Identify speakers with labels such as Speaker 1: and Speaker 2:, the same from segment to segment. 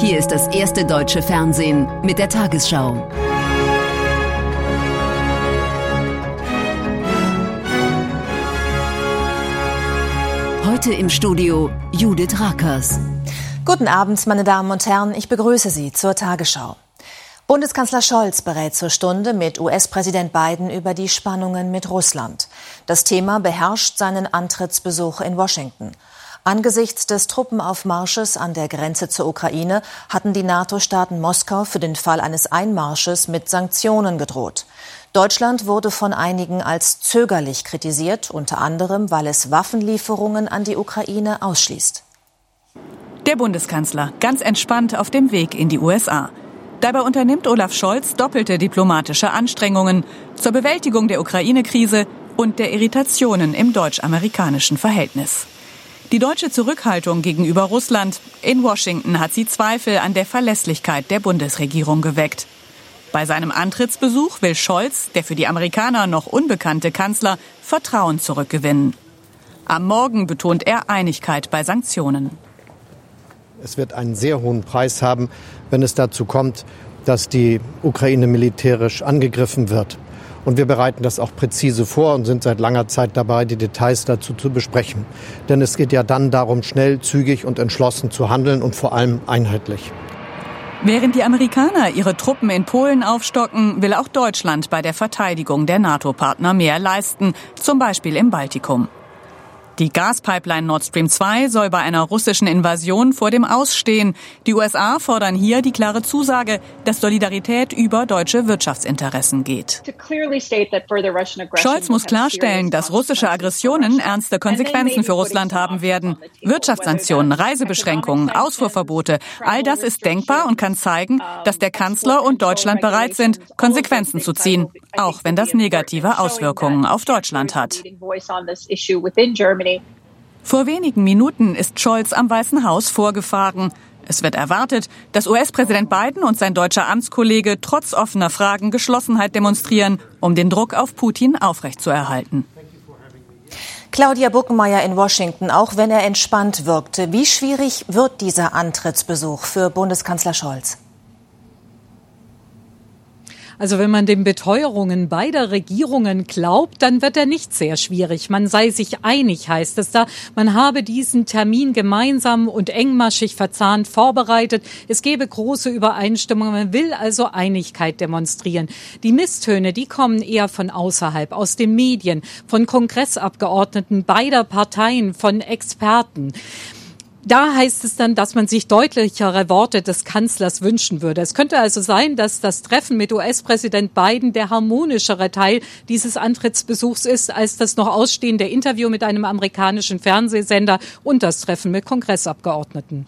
Speaker 1: Hier ist das erste deutsche Fernsehen mit der Tagesschau. Heute im Studio Judith Rakers.
Speaker 2: Guten Abend, meine Damen und Herren. Ich begrüße Sie zur Tagesschau. Bundeskanzler Scholz berät zur Stunde mit US-Präsident Biden über die Spannungen mit Russland. Das Thema beherrscht seinen Antrittsbesuch in Washington. Angesichts des Truppenaufmarsches an der Grenze zur Ukraine hatten die NATO-Staaten Moskau für den Fall eines Einmarsches mit Sanktionen gedroht. Deutschland wurde von einigen als zögerlich kritisiert, unter anderem, weil es Waffenlieferungen an die Ukraine ausschließt.
Speaker 3: Der Bundeskanzler ganz entspannt auf dem Weg in die USA. Dabei unternimmt Olaf Scholz doppelte diplomatische Anstrengungen zur Bewältigung der Ukraine-Krise und der Irritationen im deutsch-amerikanischen Verhältnis. Die deutsche Zurückhaltung gegenüber Russland in Washington hat sie Zweifel an der Verlässlichkeit der Bundesregierung geweckt. Bei seinem Antrittsbesuch will Scholz, der für die Amerikaner noch unbekannte Kanzler, Vertrauen zurückgewinnen. Am Morgen betont er Einigkeit bei Sanktionen.
Speaker 4: Es wird einen sehr hohen Preis haben, wenn es dazu kommt, dass die Ukraine militärisch angegriffen wird. Und wir bereiten das auch präzise vor und sind seit langer Zeit dabei, die Details dazu zu besprechen. Denn es geht ja dann darum, schnell, zügig und entschlossen zu handeln und vor allem einheitlich.
Speaker 3: Während die Amerikaner ihre Truppen in Polen aufstocken, will auch Deutschland bei der Verteidigung der NATO-Partner mehr leisten, zum Beispiel im Baltikum. Die Gaspipeline Nord Stream 2 soll bei einer russischen Invasion vor dem Ausstehen. Die USA fordern hier die klare Zusage, dass Solidarität über deutsche Wirtschaftsinteressen geht. Scholz muss klarstellen, dass russische Aggressionen ernste Konsequenzen für Russland haben werden. Wirtschaftssanktionen, Reisebeschränkungen, Ausfuhrverbote, all das ist denkbar und kann zeigen, dass der Kanzler und Deutschland bereit sind, Konsequenzen zu ziehen, auch wenn das negative Auswirkungen auf Deutschland hat. Vor wenigen Minuten ist Scholz am Weißen Haus vorgefahren. Es wird erwartet, dass US-Präsident Biden und sein deutscher Amtskollege trotz offener Fragen Geschlossenheit demonstrieren, um den Druck auf Putin aufrechtzuerhalten.
Speaker 2: Claudia Buckenmeier in Washington, auch wenn er entspannt wirkte, wie schwierig wird dieser Antrittsbesuch für Bundeskanzler Scholz?
Speaker 5: Also wenn man den Beteuerungen beider Regierungen glaubt, dann wird er nicht sehr schwierig. Man sei sich einig, heißt es da. Man habe diesen Termin gemeinsam und engmaschig verzahnt vorbereitet. Es gebe große Übereinstimmung. Man will also Einigkeit demonstrieren. Die Misstöne, die kommen eher von außerhalb, aus den Medien, von Kongressabgeordneten beider Parteien, von Experten. Da heißt es dann, dass man sich deutlichere Worte des Kanzlers wünschen würde. Es könnte also sein, dass das Treffen mit US-Präsident Biden der harmonischere Teil dieses Antrittsbesuchs ist, als das noch ausstehende Interview mit einem amerikanischen Fernsehsender und das Treffen mit Kongressabgeordneten.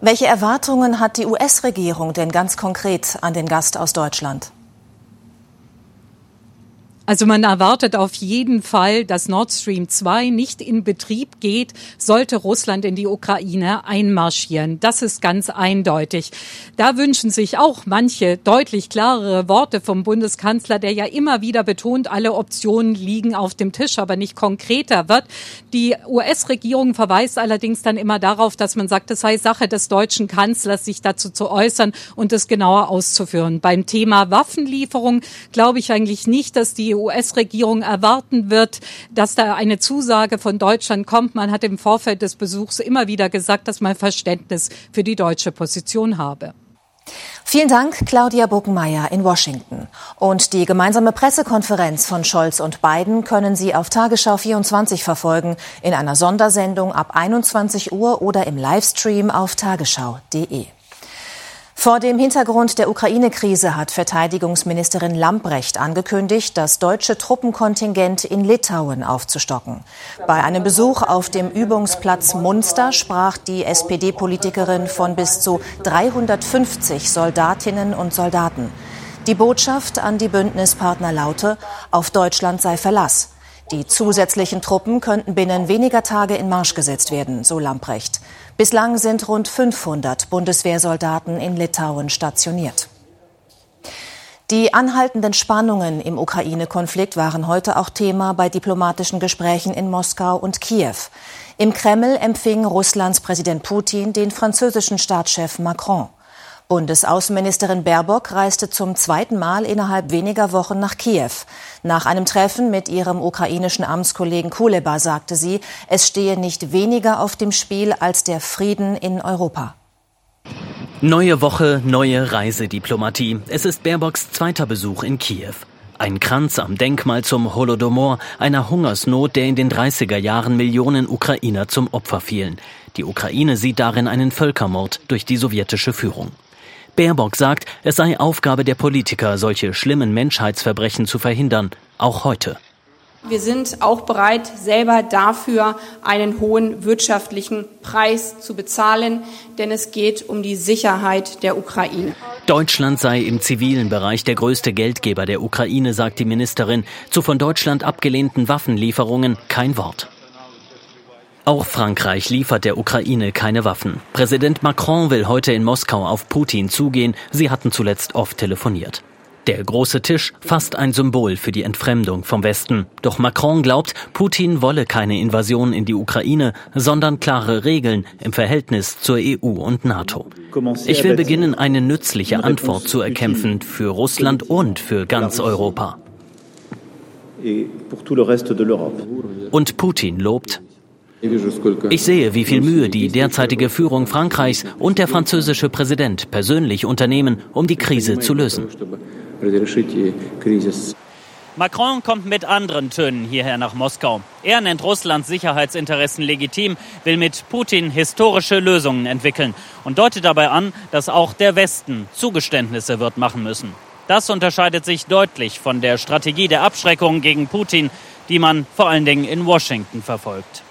Speaker 2: Welche Erwartungen hat die US-Regierung denn ganz konkret an den Gast aus Deutschland?
Speaker 5: Also man erwartet auf jeden Fall, dass Nord Stream 2 nicht in Betrieb geht, sollte Russland in die Ukraine einmarschieren. Das ist ganz eindeutig. Da wünschen sich auch manche deutlich klarere Worte vom Bundeskanzler, der ja immer wieder betont, alle Optionen liegen auf dem Tisch, aber nicht konkreter wird. Die US-Regierung verweist allerdings dann immer darauf, dass man sagt, es sei Sache des deutschen Kanzlers, sich dazu zu äußern und es genauer auszuführen. Beim Thema Waffenlieferung glaube ich eigentlich nicht, dass die US-Regierung erwarten wird, dass da eine Zusage von Deutschland kommt. Man hat im Vorfeld des Besuchs immer wieder gesagt, dass man Verständnis für die deutsche Position habe.
Speaker 2: Vielen Dank, Claudia Buckenmeier in Washington. Und die gemeinsame Pressekonferenz von Scholz und Biden können Sie auf Tagesschau 24 verfolgen, in einer Sondersendung ab 21 Uhr oder im Livestream auf tagesschau.de. Vor dem Hintergrund der Ukraine-Krise hat Verteidigungsministerin Lambrecht angekündigt, das deutsche Truppenkontingent in Litauen aufzustocken. Bei einem Besuch auf dem Übungsplatz Munster sprach die SPD-Politikerin von bis zu 350 Soldatinnen und Soldaten. Die Botschaft an die Bündnispartner laute, auf Deutschland sei Verlass. Die zusätzlichen Truppen könnten binnen weniger Tage in Marsch gesetzt werden, so Lamprecht. Bislang sind rund 500 Bundeswehrsoldaten in Litauen stationiert. Die anhaltenden Spannungen im Ukraine-Konflikt waren heute auch Thema bei diplomatischen Gesprächen in Moskau und Kiew. Im Kreml empfing Russlands Präsident Putin den französischen Staatschef Macron. Bundesaußenministerin Baerbock reiste zum zweiten Mal innerhalb weniger Wochen nach Kiew. Nach einem Treffen mit ihrem ukrainischen Amtskollegen Kuleba sagte sie, es stehe nicht weniger auf dem Spiel als der Frieden in Europa.
Speaker 6: Neue Woche, neue Reisediplomatie. Es ist Baerbocks zweiter Besuch in Kiew. Ein Kranz am Denkmal zum Holodomor, einer Hungersnot, der in den 30er Jahren Millionen Ukrainer zum Opfer fielen. Die Ukraine sieht darin einen Völkermord durch die sowjetische Führung. Baerbock sagt, es sei Aufgabe der Politiker, solche schlimmen Menschheitsverbrechen zu verhindern, auch heute.
Speaker 7: Wir sind auch bereit, selber dafür einen hohen wirtschaftlichen Preis zu bezahlen, denn es geht um die Sicherheit der Ukraine.
Speaker 6: Deutschland sei im zivilen Bereich der größte Geldgeber der Ukraine, sagt die Ministerin. Zu von Deutschland abgelehnten Waffenlieferungen kein Wort. Auch Frankreich liefert der Ukraine keine Waffen. Präsident Macron will heute in Moskau auf Putin zugehen. Sie hatten zuletzt oft telefoniert. Der große Tisch fast ein Symbol für die Entfremdung vom Westen. Doch Macron glaubt, Putin wolle keine Invasion in die Ukraine, sondern klare Regeln im Verhältnis zur EU und NATO. Ich will beginnen, eine nützliche Antwort zu erkämpfen für Russland und für ganz Europa. Und Putin lobt, ich sehe, wie viel Mühe die derzeitige Führung Frankreichs und der französische Präsident persönlich unternehmen, um die Krise zu lösen.
Speaker 8: Macron kommt mit anderen Tönen hierher nach Moskau. Er nennt Russlands Sicherheitsinteressen legitim, will mit Putin historische Lösungen entwickeln und deutet dabei an, dass auch der Westen Zugeständnisse wird machen müssen. Das unterscheidet sich deutlich von der Strategie der Abschreckung gegen Putin, die man vor allen Dingen in Washington verfolgt.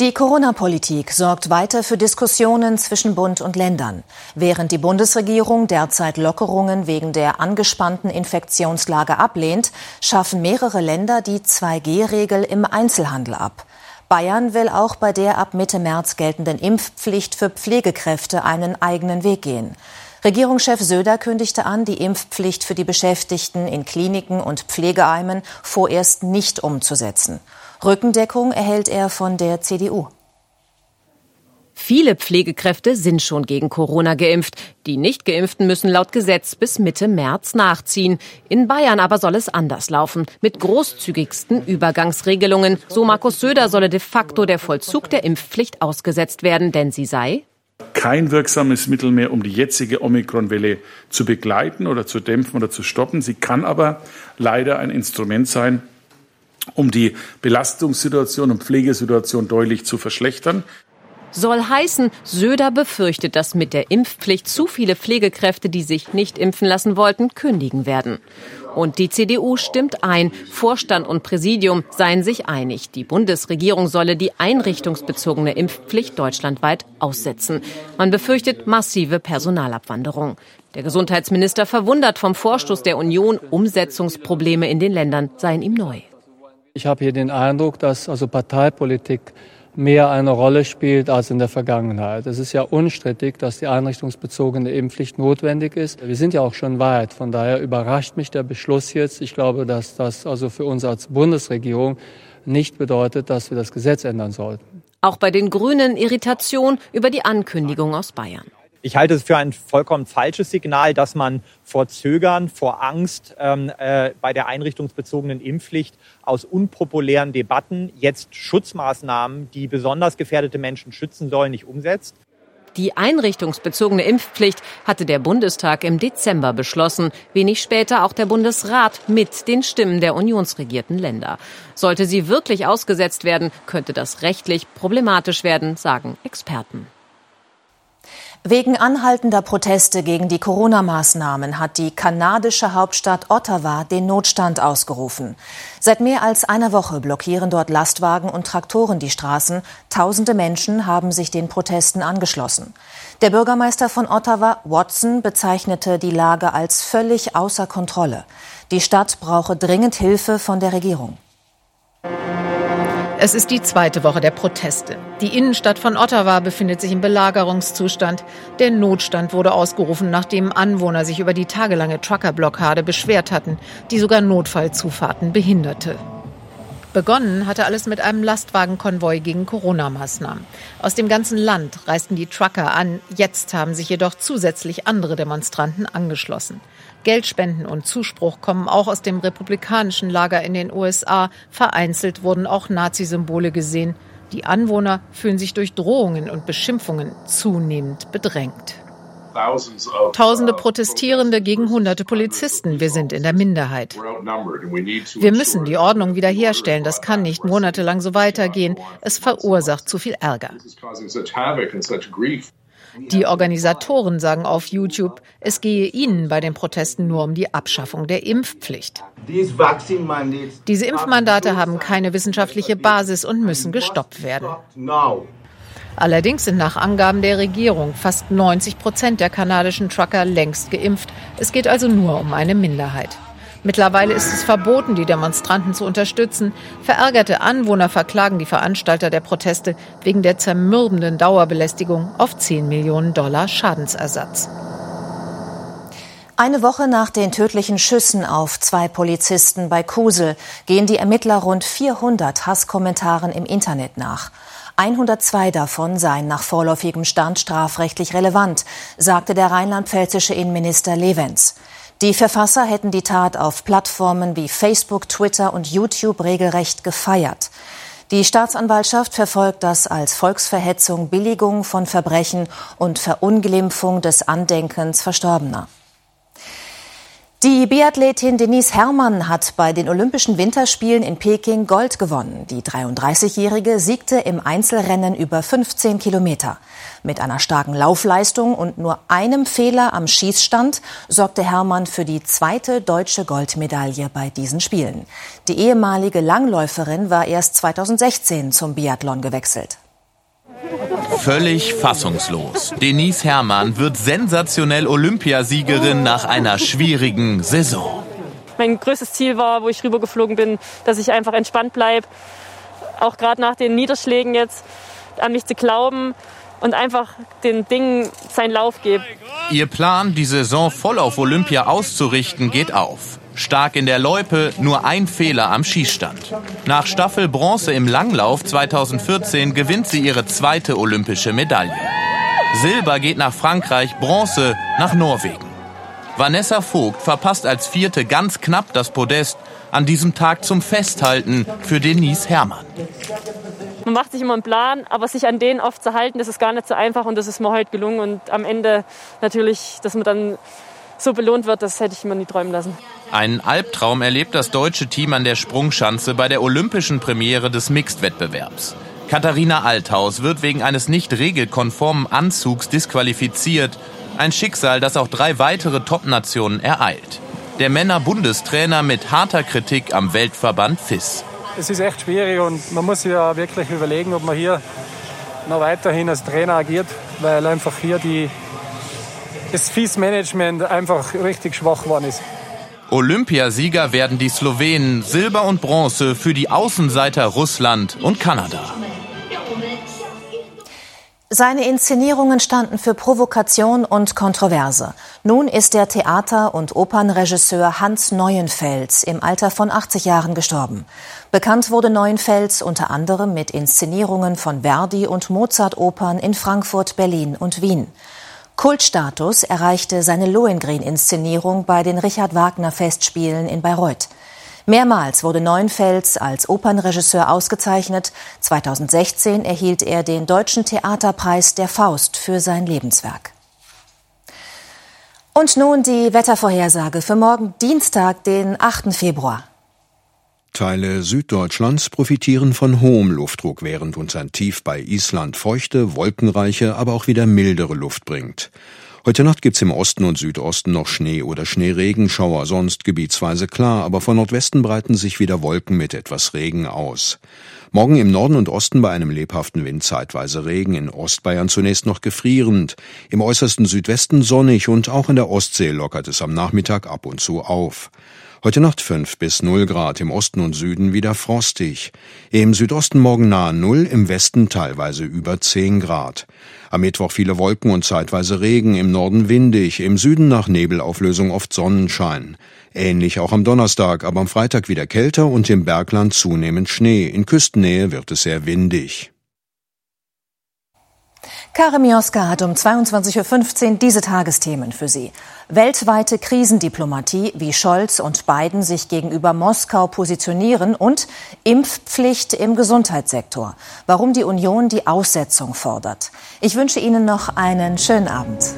Speaker 2: Die Corona-Politik sorgt weiter für Diskussionen zwischen Bund und Ländern. Während die Bundesregierung derzeit Lockerungen wegen der angespannten Infektionslage ablehnt, schaffen mehrere Länder die 2G-Regel im Einzelhandel ab. Bayern will auch bei der ab Mitte März geltenden Impfpflicht für Pflegekräfte einen eigenen Weg gehen. Regierungschef Söder kündigte an, die Impfpflicht für die Beschäftigten in Kliniken und Pflegeheimen vorerst nicht umzusetzen. Rückendeckung erhält er von der CDU.
Speaker 9: Viele Pflegekräfte sind schon gegen Corona geimpft. Die Nicht-Geimpften müssen laut Gesetz bis Mitte März nachziehen. In Bayern aber soll es anders laufen, mit großzügigsten Übergangsregelungen. So Markus Söder solle de facto der Vollzug der Impfpflicht ausgesetzt werden, denn sie sei
Speaker 10: kein wirksames Mittel mehr, um die jetzige Omikron-Welle zu begleiten oder zu dämpfen oder zu stoppen. Sie kann aber leider ein Instrument sein, um die Belastungssituation und Pflegesituation deutlich zu verschlechtern.
Speaker 9: Soll heißen, Söder befürchtet, dass mit der Impfpflicht zu viele Pflegekräfte, die sich nicht impfen lassen wollten, kündigen werden. Und die CDU stimmt ein. Vorstand und Präsidium seien sich einig. Die Bundesregierung solle die einrichtungsbezogene Impfpflicht deutschlandweit aussetzen. Man befürchtet massive Personalabwanderung. Der Gesundheitsminister verwundert vom Vorstoß der Union, Umsetzungsprobleme in den Ländern seien ihm neu.
Speaker 11: Ich habe hier den Eindruck, dass also Parteipolitik mehr eine Rolle spielt als in der Vergangenheit. Es ist ja unstrittig, dass die einrichtungsbezogene Impfpflicht notwendig ist. Wir sind ja auch schon weit. Von daher überrascht mich der Beschluss jetzt. Ich glaube, dass das also für uns als Bundesregierung nicht bedeutet, dass wir das Gesetz ändern sollten.
Speaker 9: Auch bei den Grünen Irritation über die Ankündigung aus Bayern.
Speaker 12: Ich halte es für ein vollkommen falsches Signal, dass man vor Zögern, vor Angst ähm, äh, bei der einrichtungsbezogenen Impfpflicht aus unpopulären Debatten jetzt Schutzmaßnahmen, die besonders gefährdete Menschen schützen sollen, nicht umsetzt.
Speaker 9: Die einrichtungsbezogene Impfpflicht hatte der Bundestag im Dezember beschlossen, wenig später auch der Bundesrat mit den Stimmen der unionsregierten Länder. Sollte sie wirklich ausgesetzt werden, könnte das rechtlich problematisch werden, sagen Experten.
Speaker 2: Wegen anhaltender Proteste gegen die Corona-Maßnahmen hat die kanadische Hauptstadt Ottawa den Notstand ausgerufen. Seit mehr als einer Woche blockieren dort Lastwagen und Traktoren die Straßen. Tausende Menschen haben sich den Protesten angeschlossen. Der Bürgermeister von Ottawa, Watson, bezeichnete die Lage als völlig außer Kontrolle. Die Stadt brauche dringend Hilfe von der Regierung.
Speaker 13: Es ist die zweite Woche der Proteste. Die Innenstadt von Ottawa befindet sich im Belagerungszustand. Der Notstand wurde ausgerufen, nachdem Anwohner sich über die tagelange Truckerblockade beschwert hatten, die sogar Notfallzufahrten behinderte. Begonnen hatte alles mit einem Lastwagenkonvoi gegen Corona-Maßnahmen. Aus dem ganzen Land reisten die Trucker an. Jetzt haben sich jedoch zusätzlich andere Demonstranten angeschlossen. Geldspenden und Zuspruch kommen auch aus dem republikanischen Lager in den USA. Vereinzelt wurden auch Nazi-Symbole gesehen. Die Anwohner fühlen sich durch Drohungen und Beschimpfungen zunehmend bedrängt. Tausende Protestierende gegen hunderte Polizisten. Wir sind in der Minderheit. Wir müssen die Ordnung wiederherstellen. Das kann nicht monatelang so weitergehen. Es verursacht zu viel Ärger. Die Organisatoren sagen auf YouTube, es gehe ihnen bei den Protesten nur um die Abschaffung der Impfpflicht. Diese Impfmandate haben keine wissenschaftliche Basis und müssen gestoppt werden. Allerdings sind nach Angaben der Regierung fast 90 Prozent der kanadischen Trucker längst geimpft. Es geht also nur um eine Minderheit. Mittlerweile ist es verboten, die Demonstranten zu unterstützen. Verärgerte Anwohner verklagen die Veranstalter der Proteste wegen der zermürbenden Dauerbelästigung auf 10 Millionen Dollar Schadensersatz.
Speaker 2: Eine Woche nach den tödlichen Schüssen auf zwei Polizisten bei Kusel gehen die Ermittler rund 400 Hasskommentaren im Internet nach. 102 davon seien nach vorläufigem Stand strafrechtlich relevant, sagte der rheinland-pfälzische Innenminister Levens. Die Verfasser hätten die Tat auf Plattformen wie Facebook, Twitter und YouTube regelrecht gefeiert. Die Staatsanwaltschaft verfolgt das als Volksverhetzung, Billigung von Verbrechen und Verunglimpfung des Andenkens Verstorbener. Die Biathletin Denise Herrmann hat bei den Olympischen Winterspielen in Peking Gold gewonnen. Die 33-Jährige siegte im Einzelrennen über 15 Kilometer. Mit einer starken Laufleistung und nur einem Fehler am Schießstand sorgte Herrmann für die zweite deutsche Goldmedaille bei diesen Spielen. Die ehemalige Langläuferin war erst 2016 zum Biathlon gewechselt.
Speaker 14: Völlig fassungslos. Denise Herrmann wird sensationell Olympiasiegerin nach einer schwierigen Saison.
Speaker 15: Mein größtes Ziel war, wo ich rübergeflogen bin, dass ich einfach entspannt bleibe. Auch gerade nach den Niederschlägen jetzt an mich zu glauben und einfach den Dingen seinen Lauf gebe.
Speaker 14: Ihr Plan, die Saison voll auf Olympia auszurichten, geht auf. Stark in der Loipe, nur ein Fehler am Schießstand. Nach Staffel Bronze im Langlauf 2014 gewinnt sie ihre zweite olympische Medaille. Silber geht nach Frankreich, Bronze nach Norwegen. Vanessa Vogt verpasst als Vierte ganz knapp das Podest an diesem Tag zum Festhalten für Denise Herrmann.
Speaker 15: Man macht sich immer einen Plan, aber sich an den oft zu halten, das ist gar nicht so einfach und das ist mir heute gelungen. Und am Ende natürlich, dass man dann so belohnt wird, das hätte ich mir nie träumen lassen.
Speaker 14: Einen Albtraum erlebt das deutsche Team an der Sprungschanze bei der olympischen Premiere des Mixed-Wettbewerbs. Katharina Althaus wird wegen eines nicht regelkonformen Anzugs disqualifiziert. Ein Schicksal, das auch drei weitere Top-Nationen ereilt. Der Männer-Bundestrainer mit harter Kritik am Weltverband FIS.
Speaker 16: Es ist echt schwierig und man muss sich ja wirklich überlegen, ob man hier noch weiterhin als Trainer agiert, weil einfach hier die, das FIS-Management einfach richtig schwach geworden ist.
Speaker 14: Olympiasieger werden die Slowenen, Silber und Bronze für die Außenseiter Russland und Kanada.
Speaker 2: Seine Inszenierungen standen für Provokation und Kontroverse. Nun ist der Theater- und Opernregisseur Hans Neuenfels im Alter von 80 Jahren gestorben. Bekannt wurde Neuenfels unter anderem mit Inszenierungen von Verdi- und Mozart-Opern in Frankfurt, Berlin und Wien. Kultstatus erreichte seine Lohengrin-Inszenierung bei den Richard Wagner Festspielen in Bayreuth. Mehrmals wurde Neuenfels als Opernregisseur ausgezeichnet. 2016 erhielt er den Deutschen Theaterpreis der Faust für sein Lebenswerk. Und nun die Wettervorhersage für morgen Dienstag, den 8. Februar.
Speaker 17: Teile Süddeutschlands profitieren von hohem Luftdruck, während uns ein Tief bei Island feuchte, wolkenreiche, aber auch wieder mildere Luft bringt. Heute Nacht gibt's im Osten und Südosten noch Schnee oder Schneeregenschauer, sonst gebietsweise klar, aber von Nordwesten breiten sich wieder Wolken mit etwas Regen aus. Morgen im Norden und Osten bei einem lebhaften Wind zeitweise Regen, in Ostbayern zunächst noch gefrierend, im äußersten Südwesten sonnig und auch in der Ostsee lockert es am Nachmittag ab und zu auf. Heute Nacht 5 bis 0 Grad, im Osten und Süden wieder frostig. Im Südosten morgen nahe 0, im Westen teilweise über 10 Grad. Am Mittwoch viele Wolken und zeitweise Regen, im Norden windig, im Süden nach Nebelauflösung oft Sonnenschein. Ähnlich auch am Donnerstag, aber am Freitag wieder kälter und im Bergland zunehmend Schnee. In Küstennähe wird es sehr windig.
Speaker 2: Karim Mioska hat um 22.15 Uhr diese Tagesthemen für Sie. Weltweite Krisendiplomatie, wie Scholz und Biden sich gegenüber Moskau positionieren und Impfpflicht im Gesundheitssektor. Warum die Union die Aussetzung fordert. Ich wünsche Ihnen noch einen schönen Abend.